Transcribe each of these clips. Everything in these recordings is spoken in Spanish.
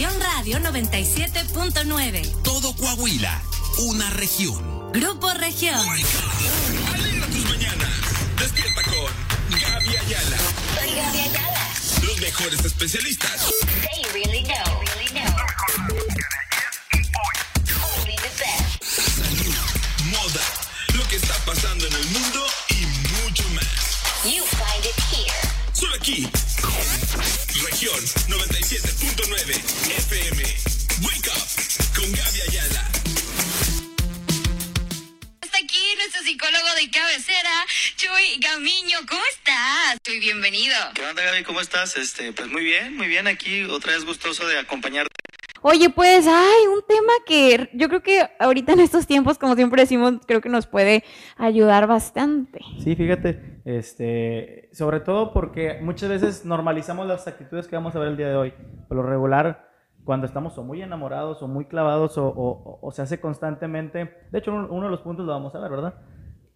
Región Radio 97.9. Todo Coahuila, una región. Grupo Región. Alegra tus mañanas. Despierta con Gaby Ayala. Soy Gaby Ayala. Los mejores especialistas. They really know. Really know. Only the best. Salud, moda, lo que está pasando en el mundo y mucho más. You find it here. Solo aquí. Región 97.9 psicólogo de cabecera, Chuy Gamiño. ¿Cómo estás? Chuy, bienvenido. ¿Qué onda, Gaby? ¿Cómo estás? Este, pues muy bien, muy bien. Aquí otra vez gustoso de acompañarte. Oye, pues, ay, un tema que yo creo que ahorita en estos tiempos, como siempre decimos, creo que nos puede ayudar bastante. Sí, fíjate, este, sobre todo porque muchas veces normalizamos las actitudes que vamos a ver el día de hoy. Por lo regular, cuando estamos o muy enamorados o muy clavados o, o- o se hace constantemente, de hecho uno, uno de los puntos lo vamos a ver, ¿verdad?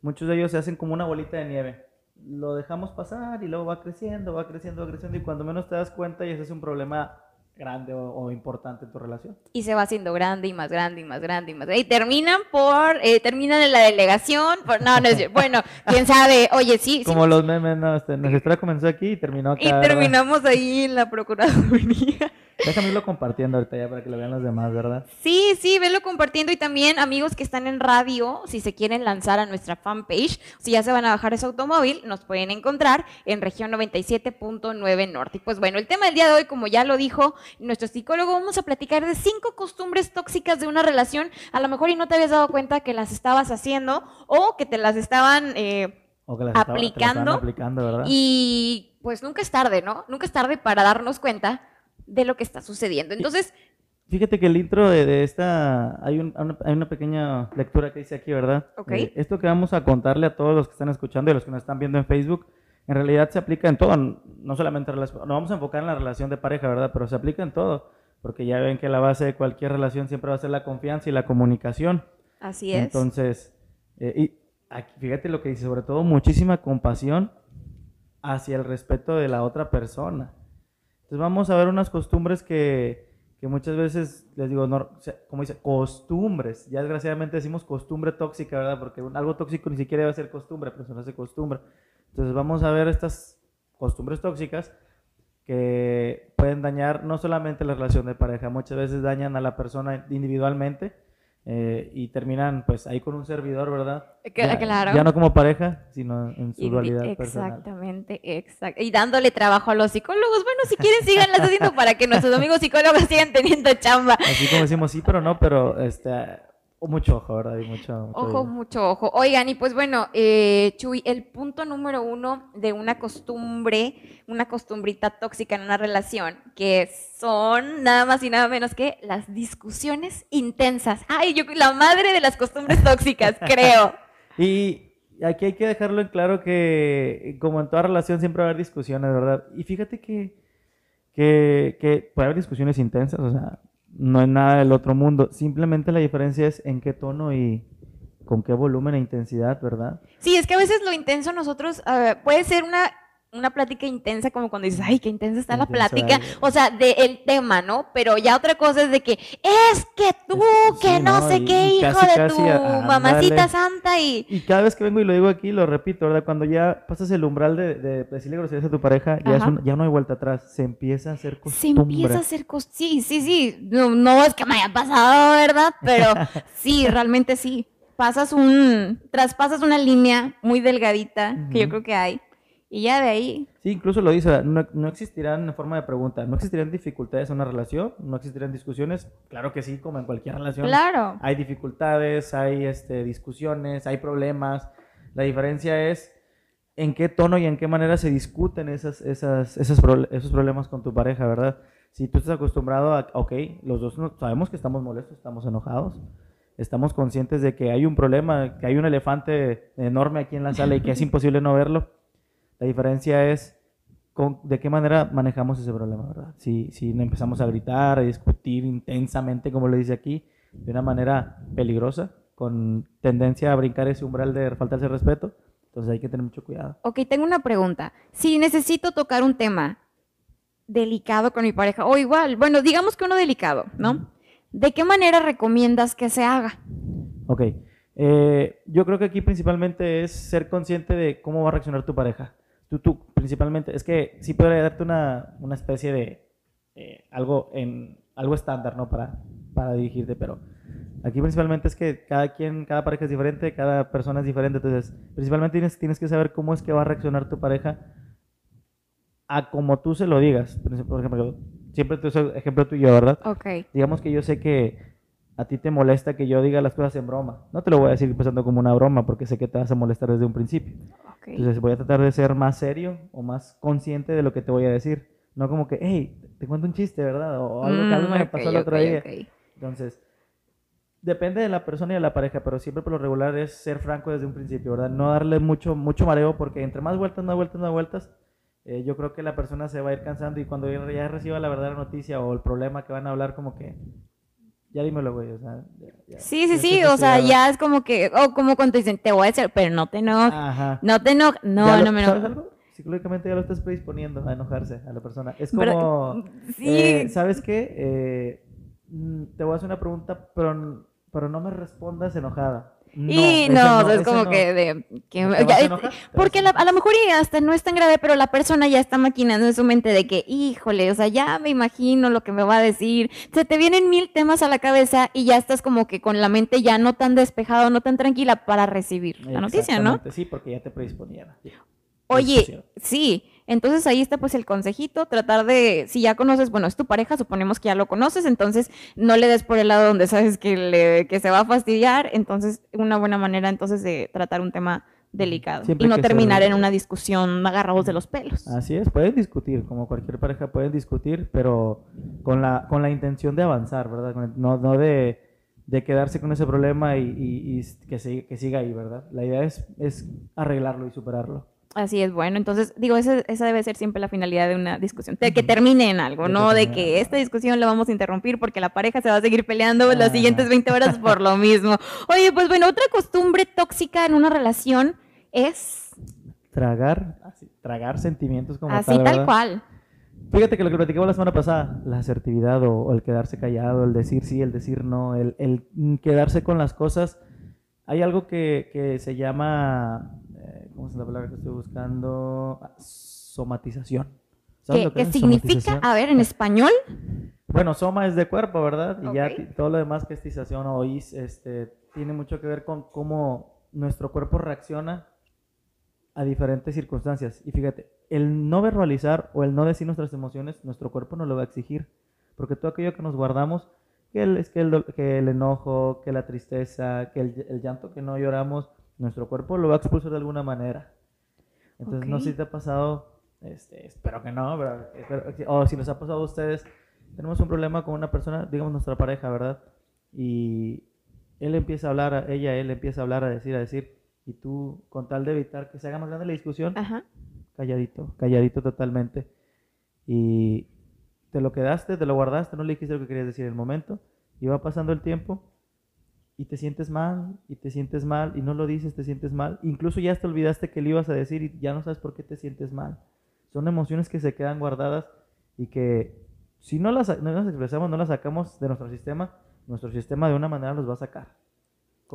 Muchos de ellos se hacen como una bolita de nieve. Lo dejamos pasar y luego va creciendo, va creciendo, va creciendo y cuando menos te das cuenta ya se hace un problema grande o, o importante en tu relación. Y se va haciendo grande y más grande y más grande y más grande. Y terminan por, eh, terminan en la delegación. Por, no, es. Bueno, quién sabe. Oye, sí. sí. Como los memes, no, este, nuestra historia comenzó aquí y terminó acá. Y ¿verdad? terminamos ahí en la Procuraduría. Déjame irlo compartiendo ahorita ya para que lo vean los demás, ¿verdad? Sí, sí, venlo compartiendo y también amigos que están en radio, si se quieren lanzar a nuestra fanpage, si ya se van a bajar ese automóvil, nos pueden encontrar en región 97.9 Norte. Y pues bueno, el tema del día de hoy, como ya lo dijo nuestro psicólogo, vamos a platicar de cinco costumbres tóxicas de una relación, a lo mejor y no te habías dado cuenta que las estabas haciendo o que te las estaban... eh, O que las estaba- te las estaban Aplicando aplicando, ¿verdad? y pues nunca es tarde, ¿no? Nunca es tarde para darnos cuenta de lo que está sucediendo. Entonces, Fíjate que el intro de, de esta, hay, un- una, hay una pequeña lectura que dice aquí, ¿verdad? Ok. Eh, esto que vamos a contarle a todos los que están escuchando y los que nos están viendo en Facebook, en realidad se aplica en todo, no solamente en relación, no vamos a enfocar en la relación de pareja, ¿verdad? Pero se aplica en todo, porque ya ven que la base de cualquier relación siempre va a ser la confianza y la comunicación. así es. Entonces, eh, y aquí, fíjate lo que dice, sobre todo muchísima compasión hacia el respeto de la otra persona. Entonces vamos a ver unas costumbres que, que muchas veces, les digo, no, como dice, costumbres. Ya desgraciadamente decimos costumbre tóxica, ¿verdad? Porque algo tóxico ni siquiera debe ser costumbre, pero se no hace costumbre. Entonces vamos a ver estas costumbres tóxicas que pueden dañar no solamente la relación de pareja, muchas veces dañan a la persona individualmente eh, y terminan pues ahí con un servidor, ¿verdad? Que- Ya, claro. ya no como pareja, sino en su Indi- dualidad. Exactamente, exacto. Y dándole trabajo a los psicólogos. Bueno, si quieren, síganlas haciendo para que nuestros amigos psicólogos sigan teniendo chamba. Así como decimos sí, pero no, pero este, mucho ojo, ¿verdad? Y mucho, mucho Ojo, mucho ojo. Oigan, y pues bueno, eh, Chuy, el punto número uno de una costumbre, una costumbrita tóxica en una relación, que son nada más y nada menos que las discusiones intensas. Ay, yo la madre de las costumbres tóxicas, creo. Y aquí hay que dejarlo en claro que, como en toda relación, siempre va a haber discusiones, ¿verdad? Y fíjate que, que, que puede haber discusiones intensas, o sea, no es nada del otro mundo. Simplemente la diferencia es en qué tono y con qué volumen e intensidad, ¿verdad? Sí, es que a veces lo intenso nosotros eh, puede ser una, una plática intensa, como cuando dices, ay, qué intensa está la plática, o sea, del tema, ¿no? Pero ya otra cosa es de que, es que tú, Sí, que no, ¿no? sé qué, hijo casi, de casi, tu mamacita santa y... Y cada vez que vengo y lo digo aquí, lo repito, ¿verdad? Cuando ya pasas el umbral de, de decirle groserías a tu pareja, ya, es Ajá. un- ya no hay vuelta atrás. Se empieza a hacer Se costumbre. empieza a hacer cosas. Sí, sí, sí. No, no es que me haya pasado, ¿verdad? Pero sí, realmente sí. Pasas un. Traspasas una línea muy delgadita, que yo creo que hay. Y ya de ahí. Sí, incluso lo dice, no, no existirán en forma de pregunta, no existirán dificultades en una relación, no existirán discusiones, claro que sí, como en cualquier relación. Claro. Hay dificultades, hay este, discusiones, hay problemas. La diferencia es en qué tono y en qué manera se discuten esas, esas, esas esos problemas con tu pareja, ¿verdad? Si tú estás acostumbrado a, ok, los dos no- sabemos que estamos molestos, estamos enojados, estamos conscientes de que hay un problema, que hay un elefante enorme aquí en la sala y que es imposible no verlo. La diferencia es con- de qué manera manejamos ese problema, ¿verdad? Si, si empezamos a gritar, a discutir intensamente, como le dice aquí, de una manera peligrosa, con tendencia a brincar ese umbral de faltarse respeto, entonces hay que tener mucho cuidado. Ok, tengo una pregunta. Si necesito tocar un tema delicado con mi pareja, o igual, bueno, digamos que uno delicado, ¿no? ¿De qué manera recomiendas que se haga? Ok. Eh, yo creo que aquí principalmente es ser consciente de cómo va a reaccionar tu pareja. Tú, tú, principalmente, es que sí podría darte una, una especie de eh, algo en algo estándar, ¿no? Para, para dirigirte, pero aquí principalmente es que cada quien, cada pareja es diferente, cada persona es diferente, entonces principalmente tienes, tienes que saber cómo es que va a reaccionar tu pareja a como tú se lo digas. Por ejemplo, siempre te uso ejemplo tú y yo, ¿verdad? Ok. digamos que yo sé que a ti te molesta que yo diga las cosas en broma. No te lo voy a decir pensando como una broma porque sé que te vas a molestar desde un principio. ok. Entonces voy a tratar de ser más serio o más consciente de lo que te voy a decir. No como que, hey, te cuento un chiste, ¿verdad? O algo que algo Mm, me ok, pasó el otro ok, día. Entonces, depende de la persona y de la pareja, pero siempre por lo regular es ser franco desde un principio, ¿verdad? No darle mucho, mucho mareo porque entre más vueltas, más vueltas, más vueltas, eh, yo creo que la persona se va a ir cansando y cuando ya reciba la verdadera noticia o el problema que van a hablar, como que, ya dímelo, güey, o sea. ya- ya- Sí, sí, sí, o sea, ya es como que, o como cuando te dicen, te voy a decir, pero no te enojes, Ajá. no te enojes, no, Ya lo- no me ¿Sabes enojo. algo? Psicológicamente ya lo estás predisponiendo a enojarse a la persona. Es Pero- como, sí. eh, ¿sabes qué? Eh, mm, te voy a hacer una pregunta, pero, pero no me respondas enojada. No, y no, es como no. que de que porque a la- a lo mejor hasta no es tan grave, pero la persona ya está maquinando en su mente de que, híjole, o sea, ya me imagino lo que me va a decir. Se te vienen mil temas a la cabeza y ya estás como que con la mente ya no tan despejada, no tan tranquila para recibir la noticia, ¿no? Sí, porque ya te predisponían. Oye, sí, entonces ahí está pues el consejito, tratar de, si ya conoces, bueno, es tu pareja, suponemos que ya lo conoces, entonces no le des por el lado donde sabes que, le, que se va a fastidiar, entonces una buena manera entonces de tratar un tema delicado Siempre y no se terminar en una discusión agarrados de los pelos. Así es, pueden discutir, como cualquier pareja pueden discutir, pero con la, con la intención de avanzar, ¿verdad? No, no de, de quedarse con ese problema y, y- y que, siga, que siga ahí, ¿verdad? La idea es, es arreglarlo y superarlo. Así es, bueno, entonces digo, esa, esa debe ser siempre la finalidad de una discusión, de que termine en algo, De que no de que esta discusión la vamos a interrumpir porque la pareja se va a seguir peleando las siguientes 20 horas por lo mismo. Oye, pues bueno, otra costumbre tóxica en una relación es Tragar, así, tragar sentimientos como así tal, cual. Fíjate que lo que platicamos la semana pasada, la asertividad o, o el quedarse callado, el decir sí, el decir no, el, el, quedarse con las cosas. Hay algo que, que se llama, ¿cómo es la palabra que estoy buscando? Ah, somatización. ¿Sabes ¿Qué, que qué significa? A ver, en español. Bueno, soma es de cuerpo, ¿verdad? Y ya todo lo demás que es tización o is, este, tiene mucho que ver con cómo nuestro cuerpo reacciona a diferentes circunstancias. Y fíjate, el no verbalizar o el no decir nuestras emociones, nuestro cuerpo no lo va a exigir. Porque todo aquello que nos guardamos, que el, que el, do- que el enojo, que la tristeza, que el, el llanto que no lloramos, nuestro cuerpo lo va a expulsar de alguna manera. Entonces, no sé si te ha pasado, este, espero que no, pero, espero- o si les ha pasado a ustedes, tenemos un problema con una persona, digamos nuestra pareja, ¿verdad? Y él empieza a hablar, a- ella, él empieza a hablar, a decir, a decir, y tú, con tal de evitar que se haga más grande la discusión, Ajá. calladito, calladito totalmente. Y te lo quedaste, te lo guardaste, no le dijiste lo que querías decir en el momento, y va pasando el tiempo, y te sientes mal, y te sientes mal, y no lo dices, te sientes mal. Incluso ya te olvidaste que le ibas a decir y ya no sabes por qué te sientes mal. Son emociones que se quedan guardadas y que si no las, no las expresamos, no las sacamos de nuestro sistema, nuestro sistema de una manera los va a sacar.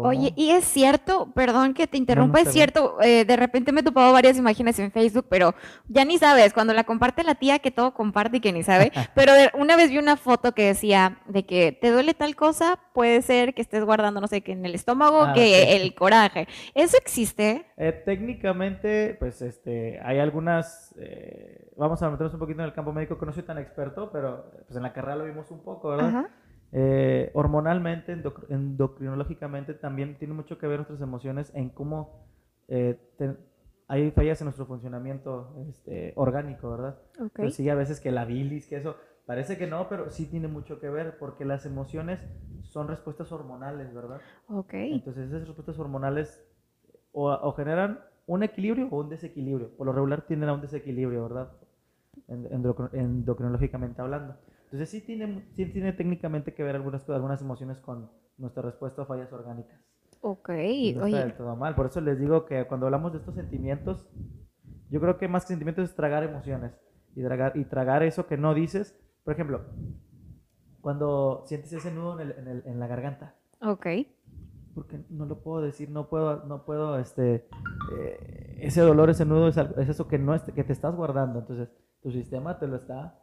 Oye, y es cierto, perdón que te interrumpa, es cierto, eh, de repente me he topado varias imágenes en Facebook, pero ya ni sabes, cuando la comparte la tía que todo comparte y que ni sabe, pero una vez vi una foto que decía de que te duele tal cosa, puede ser que estés guardando, no sé, que en el estómago, Ah, que el coraje. ¿Eso existe? Eh, técnicamente, pues este, hay algunas, eh, vamos a meternos un poquito en el campo médico, que no soy tan experto, pero pues en la carrera lo vimos un poco, ¿verdad? Ajá. Eh, hormonalmente, endoc- endocrinológicamente, también tiene mucho que ver nuestras emociones en cómo eh, te- hay fallas en nuestro funcionamiento este, orgánico, ¿verdad? Ok. Pues sí, a veces que la bilis, que eso, parece que no, pero sí tiene mucho que ver, porque las emociones son respuestas hormonales, ¿verdad? Ok. Entonces esas respuestas hormonales o, o generan un equilibrio o un desequilibrio. Por lo regular tienden a un desequilibrio, ¿verdad? En- endocr- endocrinológicamente hablando. Entonces sí tiene, sí tiene técnicamente que ver algunas, algunas emociones con nuestra respuesta a fallas orgánicas. Ok. No está del todo mal. Por eso les digo que cuando hablamos de estos sentimientos, yo creo que más que sentimientos es tragar emociones. y tragar, y tragar eso que no dices. Por ejemplo, cuando sientes ese nudo en, el- en el- en la garganta, Ok. porque no lo puedo decir, no puedo, no puedo, este, eh, ese dolor, ese nudo es, es eso que no es- que te estás guardando, entonces tu sistema te lo está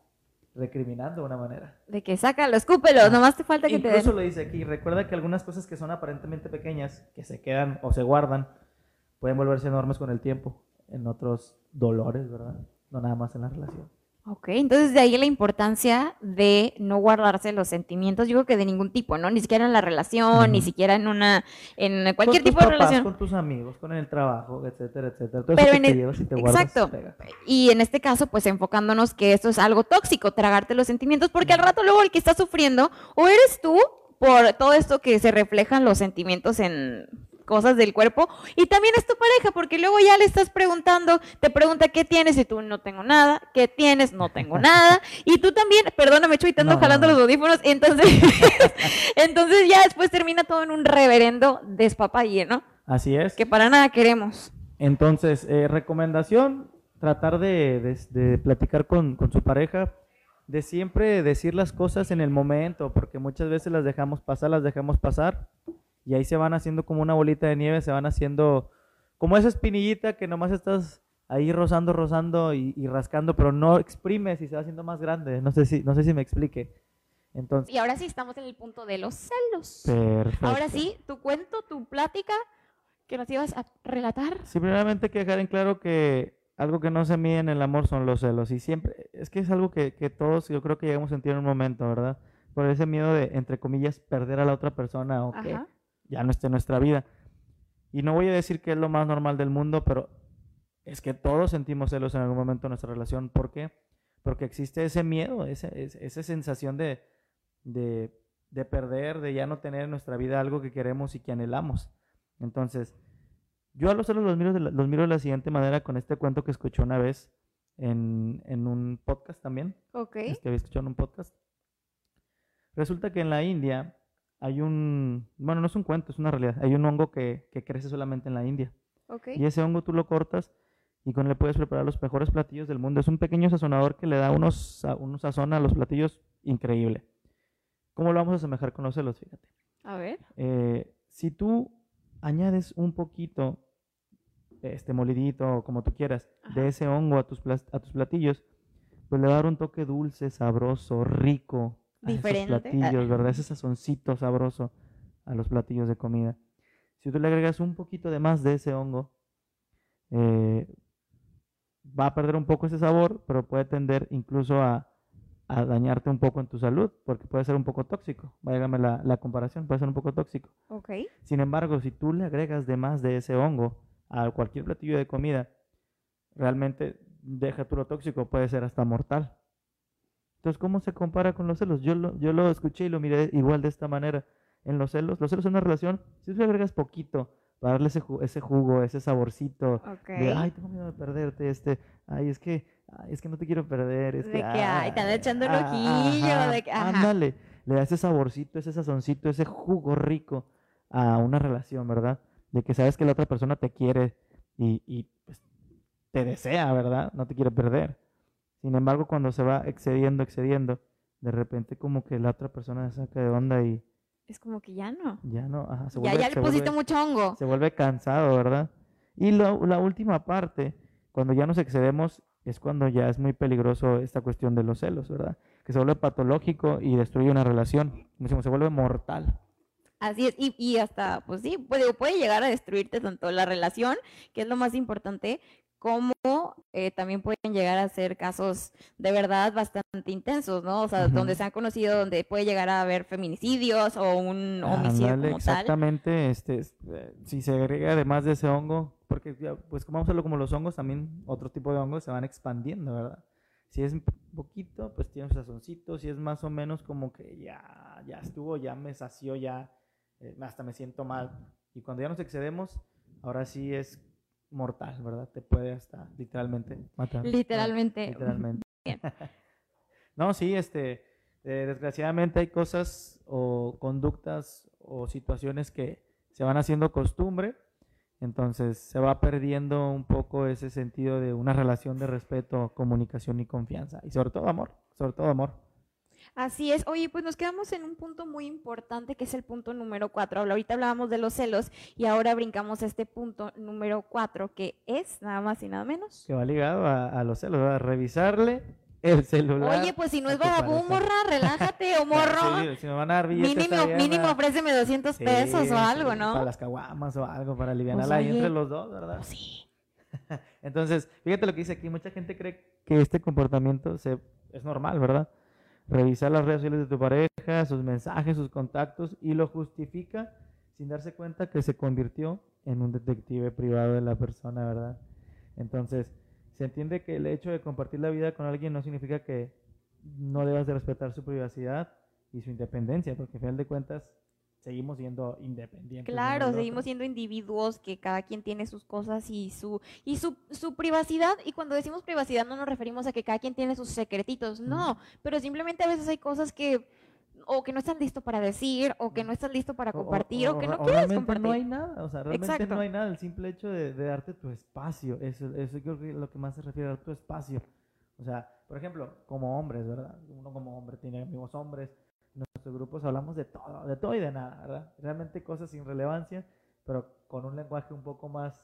recriminando de una manera. De que sácalo, escúpelo, Ah. nomás te falta que te Incluso den. lo dice aquí, recuerda que algunas cosas que son aparentemente pequeñas, que se quedan o se guardan, pueden volverse enormes con el tiempo, en otros dolores, ¿verdad? No nada más en la relación. Ok, entonces de ahí la importancia de no guardarse los sentimientos, yo creo que de ningún tipo, ¿no? Ni siquiera en la relación, ni Ujú. siquiera en una, en cualquier tipo de papás, relación. Con tus amigos, con el trabajo, etcétera, etcétera. Todo Pero eso que en te el- llevas y te guardas, Exacto. pega. Y en este caso, pues enfocándonos que esto es algo tóxico, tragarte los sentimientos, porque al rato luego el que está sufriendo, o eres tú por todo esto que se reflejan los sentimientos en cosas del cuerpo, y también es tu pareja, porque luego ya le estás preguntando, te pregunta qué tienes y tú no tengo nada, qué tienes, no tengo nada, y tú también, perdóname, Chuy, te ando No, jalando los audífonos, entonces, entonces ya después termina todo en un reverendo despapalle, ¿no? Así es. Que para nada queremos. Entonces, eh, recomendación, tratar de, de- de platicar con, con su pareja, de siempre decir las cosas en el momento, porque muchas veces las dejamos pasar, las dejamos pasar, y ahí se van haciendo como una bolita de nieve, se van haciendo como esa espinillita que nomás estás ahí rozando, rozando y, y rascando, pero no exprimes y se va haciendo más grande. No sé si, no sé si me explique. Entonces, Y ahora sí estamos en el punto de los celos. perfecto. Ahora sí, tu cuento, tu plática que nos ibas a relatar. Sí, primeramente hay que dejar en claro que algo que no se mide en el amor son los celos. Y siempre, es que es algo que, que todos yo creo que llegamos a sentir en un momento, ¿verdad? Por ese miedo de, entre comillas, perder a la otra persona o que Ajá. Ya no esté en nuestra vida. Y no voy a decir que es lo más normal del mundo, pero es que todos sentimos celos en algún momento de nuestra relación. ¿Por qué? Porque existe ese miedo, ese- esa sensación de, de, de perder, de ya no tener en nuestra vida algo que queremos y que anhelamos. Entonces, yo a los celos los miro de la, los miro de la siguiente manera con este cuento que escuché una vez en, en un podcast también. Ok. Es que había escuchado en un podcast. Resulta que en la India hay un, bueno, no es un cuento, es una realidad. Hay un hongo que, que crece solamente en la India. Ok. Y ese hongo tú lo cortas y con él puedes preparar los mejores platillos del mundo. Es un pequeño sazonador que le da unos, unos sazón a los platillos increíble. ¿Cómo lo vamos a asemejar con los celos? Fíjate. A ver. Eh, si tú añades un poquito, este molidito, o como tú quieras, Ajá. de ese hongo a tus, a tus platillos, pues le va a dar un toque dulce, sabroso, rico a esos Diferente. Platillos, ¿verdad? Ese sazoncito sabroso a los platillos de comida. Si tú le agregas un poquito de más de ese hongo, eh, va a perder un poco ese sabor, pero puede tender incluso a, a dañarte un poco en tu salud, porque puede ser un poco tóxico. Váyame la, la comparación, puede ser un poco tóxico. Ok. Sin embargo, si tú le agregas de más de ese hongo a cualquier platillo de comida, realmente deja tú lo tóxico, puede ser hasta mortal. Entonces, ¿cómo se compara con los celos? Yo lo, yo lo escuché y lo miré igual de esta manera. En los celos, los celos son una relación, si tú le agregas poquito para darle ese, ese jugo, ese saborcito, de, ay, tengo miedo de perderte, este, ay, es que, ay, es que no te quiero perder, es De que, que, ay, te anda echando ah, ojillo, ajá, de que- ajá. ándale, le da ese saborcito, ese sazoncito, ese jugo rico a una relación, ¿verdad? De que sabes que la otra persona te quiere y, y, pues, te desea, ¿verdad? No te quiere perder. Sin embargo, cuando se va excediendo, excediendo, de repente como que la otra persona se saca de onda y Es como que ya no. ya no, ajá, se Ya, vuelve, ya se le pusiste vuelve- mucho hongo. se vuelve cansado, ¿verdad? Y lo- la última parte, cuando ya nos excedemos, es cuando ya es muy peligroso esta cuestión de los celos, ¿verdad? Que se vuelve patológico y destruye una relación, como se vuelve mortal. Así es, y, y hasta, pues sí, puede, puede llegar a destruirte tanto la relación, que es lo más importante, como eh, también pueden llegar a ser casos de verdad bastante intensos, ¿no? O sea, donde Ujú. se han conocido, donde puede llegar a haber feminicidios o un homicidio Ándale, como tal. exactamente, este, es- eh, si se agrega además de ese hongo, porque ya, pues como vamos a verlo como los hongos, también otro tipo de hongos se van expandiendo, ¿verdad? Si es un poquito, pues tiene un sazoncito, si es más o menos como que ya, ya estuvo, ya me sació, ya eh, hasta me siento mal. Y cuando ya nos excedemos, ahora sí es mortal, ¿verdad? Te puede hasta literalmente matar. Literalmente. Literalmente. Bien. no, sí, este, eh, desgraciadamente hay cosas o conductas o situaciones que se van haciendo costumbre Entonces se va perdiendo un poco ese sentido de una relación de respeto, comunicación y confianza. Y sobre todo amor, sobre todo amor. Así es. Oye, pues nos quedamos en un punto muy importante que es el punto número cuatro. Ahorita hablábamos de los celos y ahora brincamos a este punto número cuatro que es nada más y nada menos. Que va ligado a, a los celos, ¿verdad? Revisarle el celular. Oye, pues si no a es pareja. morra, relájate o morro. Sí, si me van a dar billetes, mínimo, bien, mínimo ofréceme 200 Sí, pesos o algo, ¿no? Para las caguamas o algo, para aliviar Pues, entre los dos, ¿verdad? Sí. Entonces, fíjate lo que dice aquí. Mucha gente cree que este comportamiento se, es normal, ¿verdad? Revisar las redes sociales de tu pareja, sus mensajes, sus contactos y lo justifica sin darse cuenta que se convirtió en un detective privado de la persona, ¿verdad? Entonces, se entiende que el hecho de compartir la vida con alguien no significa que no debas de respetar su privacidad y su independencia, porque al final de cuentas seguimos siendo independientes. Claro, seguimos siendo individuos que cada quien tiene sus cosas y su y su, su privacidad. Y cuando decimos privacidad no nos referimos a que cada quien tiene sus secretitos, no. Pero simplemente a veces hay cosas que o que no estás listo para decir, o que no estás listo para O- o- compartir, o, que no o quieres compartir. no hay nada, o sea, realmente Exacto. no hay nada. El simple hecho de, de darte tu espacio, eso, eso creo que es lo que más se refiere a tu espacio. O sea, por ejemplo, como hombres, ¿verdad? Uno como hombre tiene amigos hombres, nuestros grupos hablamos de todo, de todo y de nada, ¿verdad? Realmente cosas sin relevancia, pero con un lenguaje un poco más...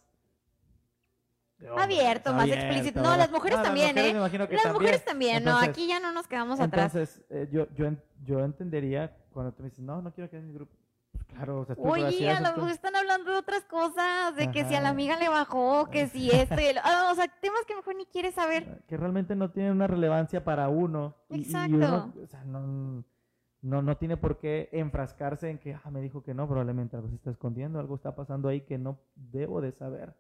Abierto, más abierto, explícito. No, las mujeres No, las también, mujeres ¿eh? Las también. mujeres también, no, aquí ya no nos quedamos atrás. entonces, eh, yo, yo, yo entendería cuando tú me dices, no, no quiero que en mi grupo. Pues claro, o sea, Oye, a lo mejor están hablando de otras cosas, de que si a la amiga le bajó, que si este, el- ah, o sea, temas que mejor ni quieres saber. que realmente no tienen una relevancia para uno. y- y Exacto. uno, o sea, no, no, no tiene por qué enfrascarse en que, ah, me dijo que no, probablemente algo se está escondiendo, algo está pasando ahí que no debo de saber.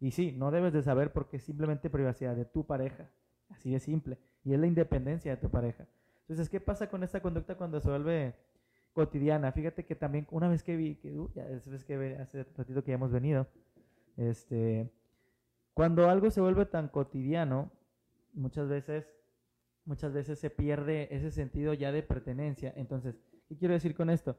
Y sí, no debes de saber porque es simplemente privacidad de tu pareja. Así de simple. Y es la independencia de tu pareja. Entonces, ¿qué pasa con esta conducta cuando se vuelve cotidiana? Fíjate que también una vez que vi, que uh, ya vez que hace ratito que ya hemos venido, este, cuando algo se vuelve tan cotidiano, muchas veces, muchas veces se pierde ese sentido ya de pertenencia. Entonces, ¿qué quiero decir con esto?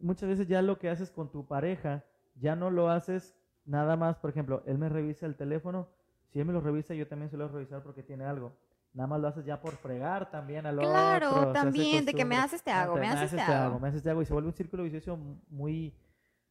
Muchas veces ya lo que haces con tu pareja, ya no lo haces nada más, por ejemplo, él me revisa el teléfono, si él me lo revisa, yo también suelo revisar porque tiene algo. Nada más lo haces ya por fregar también al Claro, otro. se hace también, de que me haces, te hago, me haces, te hago. Me haces te hago y se vuelve un círculo vicioso muy,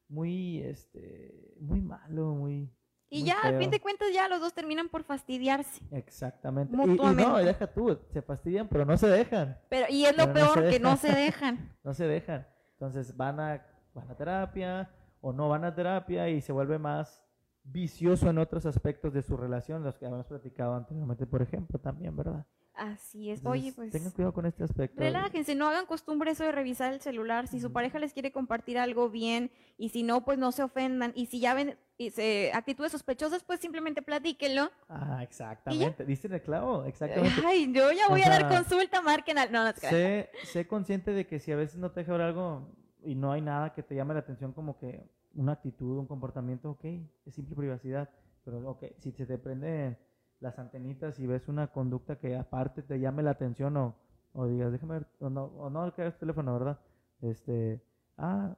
muy, este, muy malo, muy... Y muy ya, al fin de cuentas, ya los dos terminan por fastidiarse. Exactamente. Y- Y, Mutuamente. no, y deja tú, se fastidian, pero no se dejan. Pero, y es lo Pero peor, que no se dejan. No se dejan. Entonces van a, van a terapia o no van a terapia y se vuelve más vicioso en otros aspectos de su relación, los que habíamos platicado anteriormente, por ejemplo, también, ¿verdad? Así es. Entonces, Oye, pues. Tengan cuidado con este aspecto. Relájense, no hagan costumbre eso de revisar el celular. Si su pareja les quiere compartir algo bien y si no, pues no se ofendan. Y si ya ven y se- actitudes sospechosas, pues simplemente platíquenlo. Ah, exactamente. ¿Diste el clavo? Exactamente. Ay, yo ya voy O a dar sea, consulta, marquen al... No, no, sé, sé consciente de que si a veces no te deja ver algo y no hay nada que te llame la atención como que una actitud, un comportamiento, ok, es simple privacidad, pero ok, si se te prende las antenitas y ves una conducta que aparte te llame la atención o, o digas, déjame ver, o no, o no que hagas teléfono, ¿verdad? Este, ah,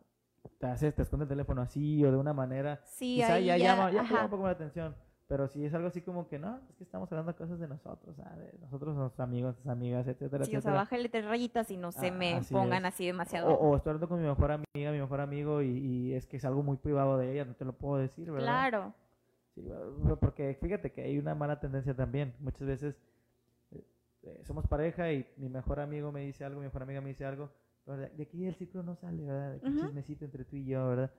te haces, te esconde el teléfono así o de una manera, Sí, quizá ahí ya, ya, llama, ya llama un poco la atención. Pero si es algo así como que no, es que estamos hablando cosas de nosotros, ah, de nosotros, nuestros amigos, nuestras amigas, etcétera, Sí, o sea, etcétera. bájale tres rayitas y no se Ah, me así pongan es. así demasiado. O, o estoy hablando con mi mejor amiga, mi mejor amigo, y, y es que es algo muy privado de ella, no te lo puedo decir, ¿verdad? claro. Sí, porque fíjate que hay una mala tendencia también. Muchas veces eh, somos pareja y mi mejor amigo me dice algo, mi mejor amiga me dice algo, de, aquí el círculo no sale, ¿verdad? De aquí Ujú. chismecito entre tú y yo, ¿verdad?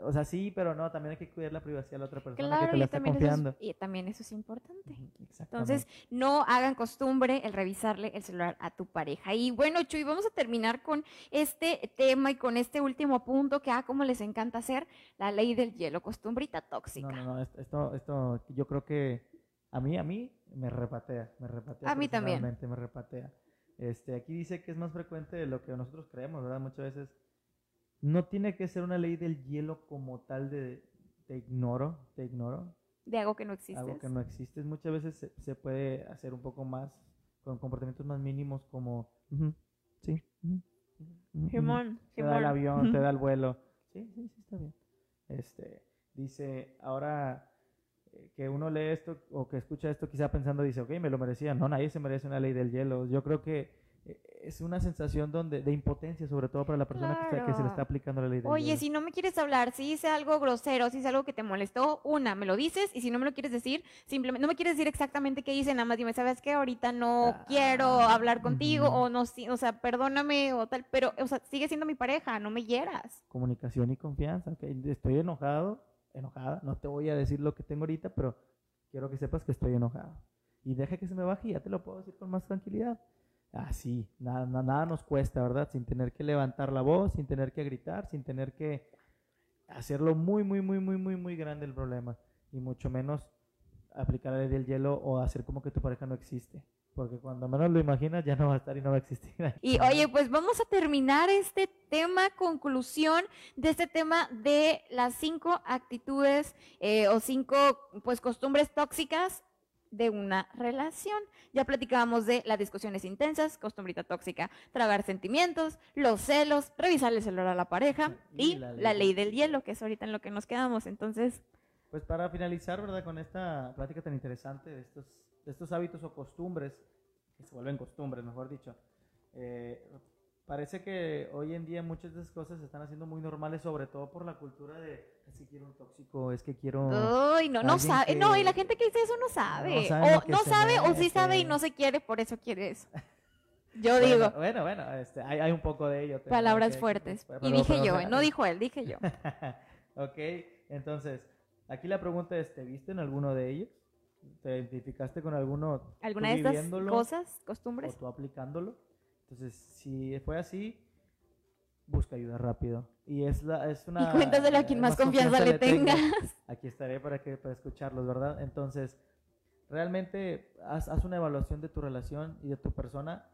O sea, sí, pero no, también hay que cuidar la privacidad de la otra persona que Claro, te la y está también, eso confiando. es, y también eso es importante. Entonces, no hagan costumbre el revisarle el celular a tu pareja. Y bueno, Chuy, vamos a terminar con este tema y con este último punto que, ah, como les encanta hacer, la ley del hielo, costumbrita tóxica. No, no, no, esto, esto, yo creo que a mí, a mí me repatea, me repatea. A mí también. me repatea. Este, aquí dice que es más frecuente de lo que nosotros creemos, ¿verdad? Muchas veces no tiene que ser una ley del hielo como tal de te ignoro, te ignoro, De algo que no existe. algo que no existe. Muchas veces se, se puede hacer un poco más con comportamientos más mínimos como, "Ujú, sí, ujú, ujú, ujú". Simón, te da el avión, te da el vuelo. Sí, sí, sí, está bien. Este, dice, ahora que uno lee esto o que escucha esto quizá pensando, dice, ok, me lo merecía. No, nadie se merece una ley del hielo. Yo creo que eh, es una sensación donde, de impotencia, sobre todo para la persona que, está- que se le está aplicando la ley del Oye, hielo. si no me quieres hablar, si hice algo grosero, si hice algo que te molestó, una, me lo dices, y si no me lo quieres decir, simplemente, no me quieres decir exactamente qué hice, nada más dime, ¿sabes qué? Ahorita no Ah, quiero hablar contigo, o no, sí, o sea, perdóname, o tal, pero, o sea, sigue siendo mi pareja, no me hieras. Comunicación y confianza. ok, Estoy enojado, enojada. No te voy a decir lo que tengo ahorita, pero quiero que sepas que estoy enojado. Y deja que se me baje y ya te lo puedo decir con más tranquilidad. Así, nada, na- nada nos cuesta, ¿verdad? Sin tener que levantar la voz, sin tener que gritar, sin tener que hacerlo muy, muy, muy, muy, muy, muy grande el problema. Y mucho menos aplicar la ley del hielo o hacer como que tu pareja no existe. Porque cuando menos lo imaginas ya no va a estar y no va a existir. Y oye, pues vamos a terminar este tema, conclusión de este tema de las cinco actitudes eh, o cinco pues costumbres tóxicas de una relación. Ya platicábamos de las discusiones intensas, costumbrita tóxica, tragar sentimientos, los celos, revisar el celular a la pareja Y y la la ley del hielo, que es ahorita en lo que nos quedamos. Entonces, Pues para finalizar, ¿verdad? Con esta plática tan interesante de estos, estos hábitos o costumbres, que se vuelven costumbres, mejor dicho, eh, parece que hoy en día muchas de esas cosas se están haciendo muy normales, sobre todo por la cultura de es que quiero un tóxico, es que quiero... Ay, no, no sabe. que- No, y la gente que dice eso no sabe. No sabe o no sabe o sí sabe y no se quiere, por eso quiere eso. Yo Bueno, digo, Bueno, bueno, este, hay, hay un poco de ello. palabras que- fuertes. pero- y dije pero- yo, no dijo él, dije yo. ok, entonces, aquí la pregunta es, ¿te viste en alguno de ellos? ¿Te identificaste con alguno? ¿Alguna de estas cosas, o costumbres? tú aplicándolo. Entonces, si fue así, busca ayuda rápido. Y es, la, es una... Y cuéntaselo a quien más confianza le tengas. Aquí estaré para, que, para escucharlos, ¿verdad? Entonces, realmente haz, haz una evaluación de tu relación y de tu persona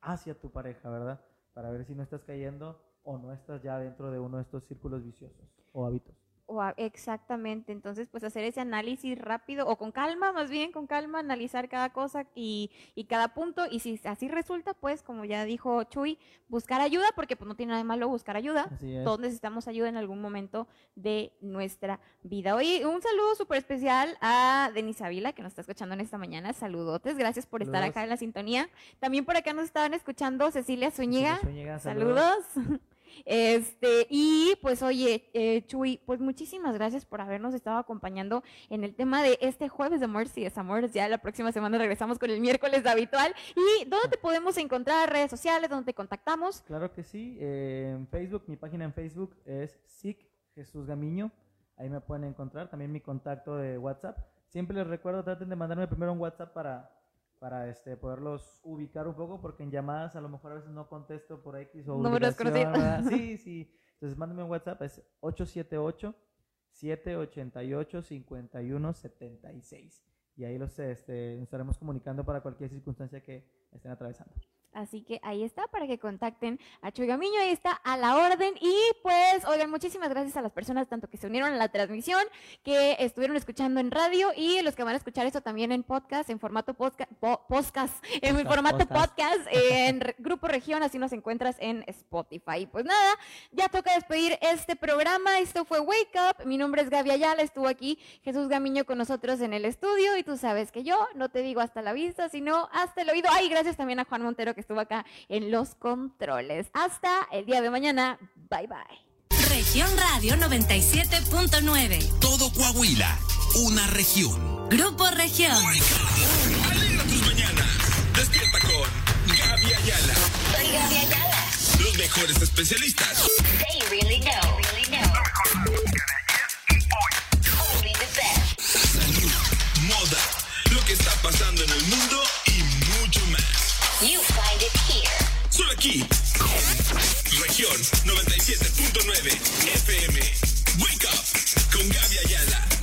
hacia tu pareja, ¿verdad? Para ver si no estás cayendo o no estás ya dentro de uno de estos círculos viciosos o hábitos. O a- exactamente, entonces pues hacer ese análisis rápido o con calma, más bien con calma, analizar cada cosa y, y cada punto y si así resulta, pues como ya dijo Chuy, buscar ayuda porque pues no tiene nada de malo buscar ayuda. Todos necesitamos ayuda en algún momento de nuestra vida. Oye, un saludo súper especial a Denis Ávila que nos está escuchando en esta mañana. Saludotes, gracias por estar acá en la sintonía. También por acá nos estaban escuchando Cecilia Zúñiga. Zúñiga, Saludos. Este, y pues oye, eh, Chuy, pues muchísimas gracias por habernos estado acompañando en el tema de este jueves de Amor y Desamores. Ya la próxima semana regresamos con el miércoles de habitual. ¿Y dónde te podemos encontrar? ¿Redes sociales? ¿Dónde te contactamos? Claro que sí. eh, en Facebook, mi página en Facebook es SIC Jesús Gamiño. Ahí me pueden encontrar. También mi contacto de WhatsApp. Siempre les recuerdo, traten de mandarme primero un WhatsApp para, para este, poderlos ubicar un poco, porque en llamadas a lo mejor a veces no contesto por X o Número ubicación, desconocido. ¿verdad? Sí, sí. Entonces mándenme un WhatsApp, es 878-788-5176. Y ahí los este, nos estaremos comunicando para cualquier circunstancia que estén atravesando. Así que ahí está para que contacten a Chuy Gamiño, ahí está a la orden. Y pues, oigan, muchísimas gracias a las personas tanto que se unieron a la transmisión, que estuvieron escuchando en radio y los que van a escuchar esto también en podcast, en formato posca- po- podcast, en Podcast, formato podcast. podcast, en Grupo Región, así nos encuentras en Spotify. Pues nada, ya toca despedir este programa. Esto fue Wake Up. Mi nombre es Gaby Ayala, estuvo aquí Jesús Gamiño con nosotros en el estudio y tú sabes que yo no te digo hasta la vista, sino hasta el oído. Ay, gracias también a Juan Montero que estuvo acá en los controles. Hasta el día de mañana. Bye bye. Región Radio 97.9. Todo Coahuila, una región. Grupo Región. Alegra tus mañanas. Despierta con Gaby Ayala. Soy Gaby Ayala. Los mejores especialistas. They really know. Really know. Only the best. Salud, moda, lo que está pasando en el mundo. You find it here. Solo aquí. Región 97.9 FM. Wake up con Gaby Ayala.